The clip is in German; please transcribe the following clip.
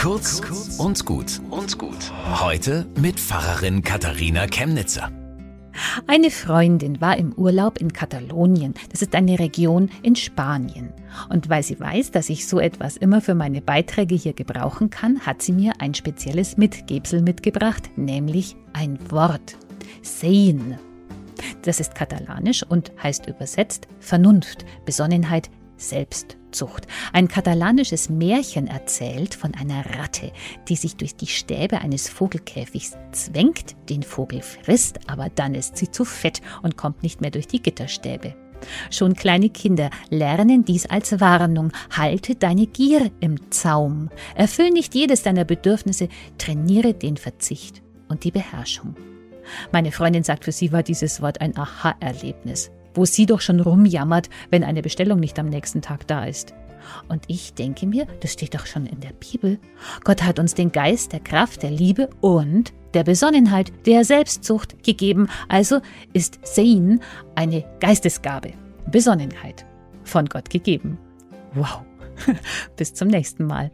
Kurz und gut und gut. Heute mit Pfarrerin Katharina Chemnitzer. Eine Freundin war im Urlaub in Katalonien. Das ist eine Region in Spanien. Und weil sie weiß, dass ich so etwas immer für meine Beiträge hier gebrauchen kann, hat sie mir ein spezielles Mitgebsel mitgebracht, nämlich ein Wort. Sein. Das ist katalanisch und heißt übersetzt Vernunft, Besonnenheit, Selbstzucht. Ein katalanisches Märchen erzählt von einer Ratte, die sich durch die Stäbe eines Vogelkäfigs zwängt, den Vogel frisst, aber dann ist sie zu fett und kommt nicht mehr durch die Gitterstäbe. Schon kleine Kinder lernen dies als Warnung. Halte deine Gier im Zaum. Erfüll nicht jedes deiner Bedürfnisse, trainiere den Verzicht und die Beherrschung. Meine Freundin sagt, für sie war dieses Wort ein Aha-Erlebnis wo sie doch schon rumjammert, wenn eine Bestellung nicht am nächsten Tag da ist. Und ich denke mir, das steht doch schon in der Bibel. Gott hat uns den Geist der Kraft, der Liebe und der Besonnenheit, der Selbstzucht gegeben. Also ist Sein eine Geistesgabe, Besonnenheit, von Gott gegeben. Wow. Bis zum nächsten Mal.